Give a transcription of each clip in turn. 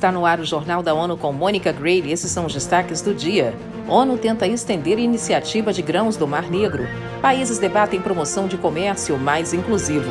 Está no ar o Jornal da ONU com Mônica Gray esses são os destaques do dia. ONU tenta estender iniciativa de grãos do Mar Negro. Países debatem promoção de comércio mais inclusivo.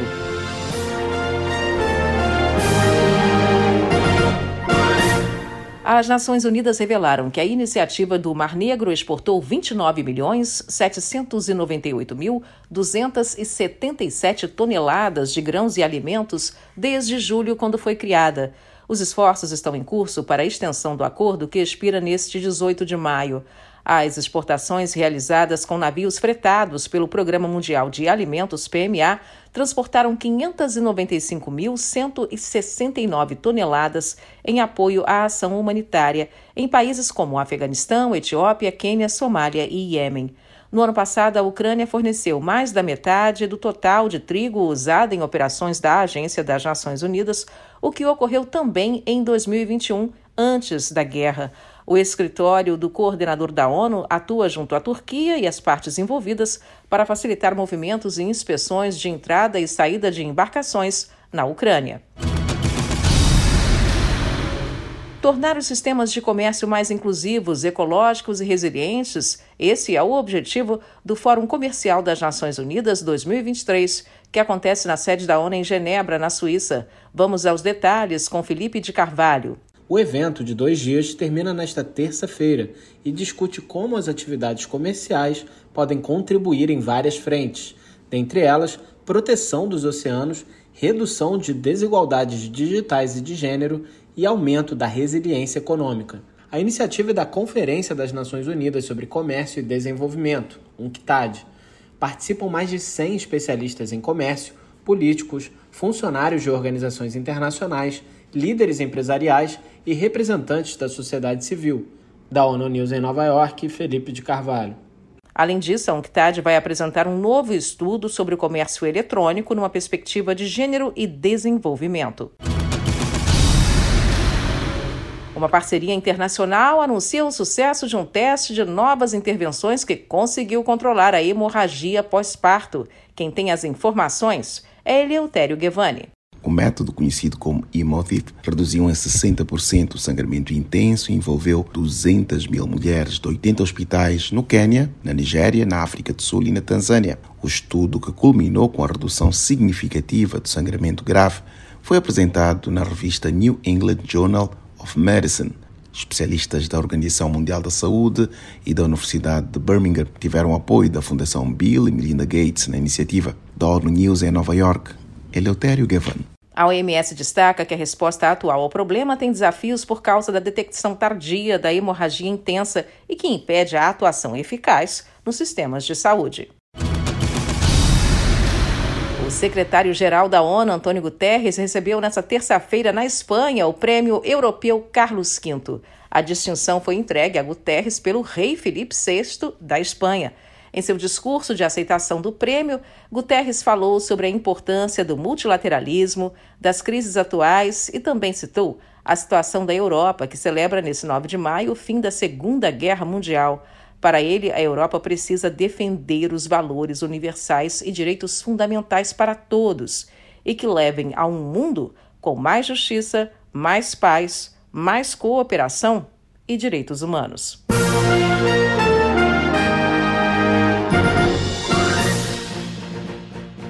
As Nações Unidas revelaram que a iniciativa do Mar Negro exportou 29 milhões 798 mil 277 toneladas de grãos e alimentos desde julho, quando foi criada. Os esforços estão em curso para a extensão do acordo que expira neste 18 de maio. As exportações realizadas com navios fretados pelo Programa Mundial de Alimentos PMA transportaram 595.169 toneladas em apoio à ação humanitária em países como Afeganistão, Etiópia, Quênia, Somália e Iêmen. No ano passado, a Ucrânia forneceu mais da metade do total de trigo usado em operações da Agência das Nações Unidas, o que ocorreu também em 2021, antes da guerra. O escritório do coordenador da ONU atua junto à Turquia e as partes envolvidas para facilitar movimentos e inspeções de entrada e saída de embarcações na Ucrânia. Tornar os sistemas de comércio mais inclusivos, ecológicos e resilientes, esse é o objetivo do Fórum Comercial das Nações Unidas 2023, que acontece na sede da ONU em Genebra, na Suíça. Vamos aos detalhes com Felipe de Carvalho. O evento de dois dias termina nesta terça-feira e discute como as atividades comerciais podem contribuir em várias frentes, dentre elas, proteção dos oceanos, redução de desigualdades digitais e de gênero e aumento da resiliência econômica. A iniciativa é da Conferência das Nações Unidas sobre Comércio e Desenvolvimento, UNCTAD. Participam mais de 100 especialistas em comércio, políticos, funcionários de organizações internacionais, líderes empresariais e representantes da sociedade civil. Da ONU News em Nova York, Felipe de Carvalho. Além disso, a UNCTAD vai apresentar um novo estudo sobre o comércio eletrônico numa perspectiva de gênero e desenvolvimento. Uma parceria internacional anuncia o sucesso de um teste de novas intervenções que conseguiu controlar a hemorragia pós-parto. Quem tem as informações é Eleutério Guevani. O método conhecido como Emotiv reduziu em 60% o sangramento intenso e envolveu 200 mil mulheres de 80 hospitais no Quênia, na Nigéria, na África do Sul e na Tanzânia. O estudo, que culminou com a redução significativa do sangramento grave, foi apresentado na revista New England Journal of Medicine. Especialistas da Organização Mundial da Saúde e da Universidade de Birmingham tiveram apoio da Fundação Bill e Melinda Gates na iniciativa. Da ONU News em Nova York, Eleutério Gavan. A OMS destaca que a resposta atual ao problema tem desafios por causa da detecção tardia da hemorragia intensa e que impede a atuação eficaz nos sistemas de saúde. Secretário-geral da ONU, Antônio Guterres, recebeu nesta terça-feira na Espanha o Prêmio Europeu Carlos V. A distinção foi entregue a Guterres pelo rei Felipe VI da Espanha. Em seu discurso de aceitação do prêmio, Guterres falou sobre a importância do multilateralismo, das crises atuais e também citou a situação da Europa, que celebra nesse 9 de maio o fim da Segunda Guerra Mundial. Para ele, a Europa precisa defender os valores universais e direitos fundamentais para todos e que levem a um mundo com mais justiça, mais paz, mais cooperação e direitos humanos.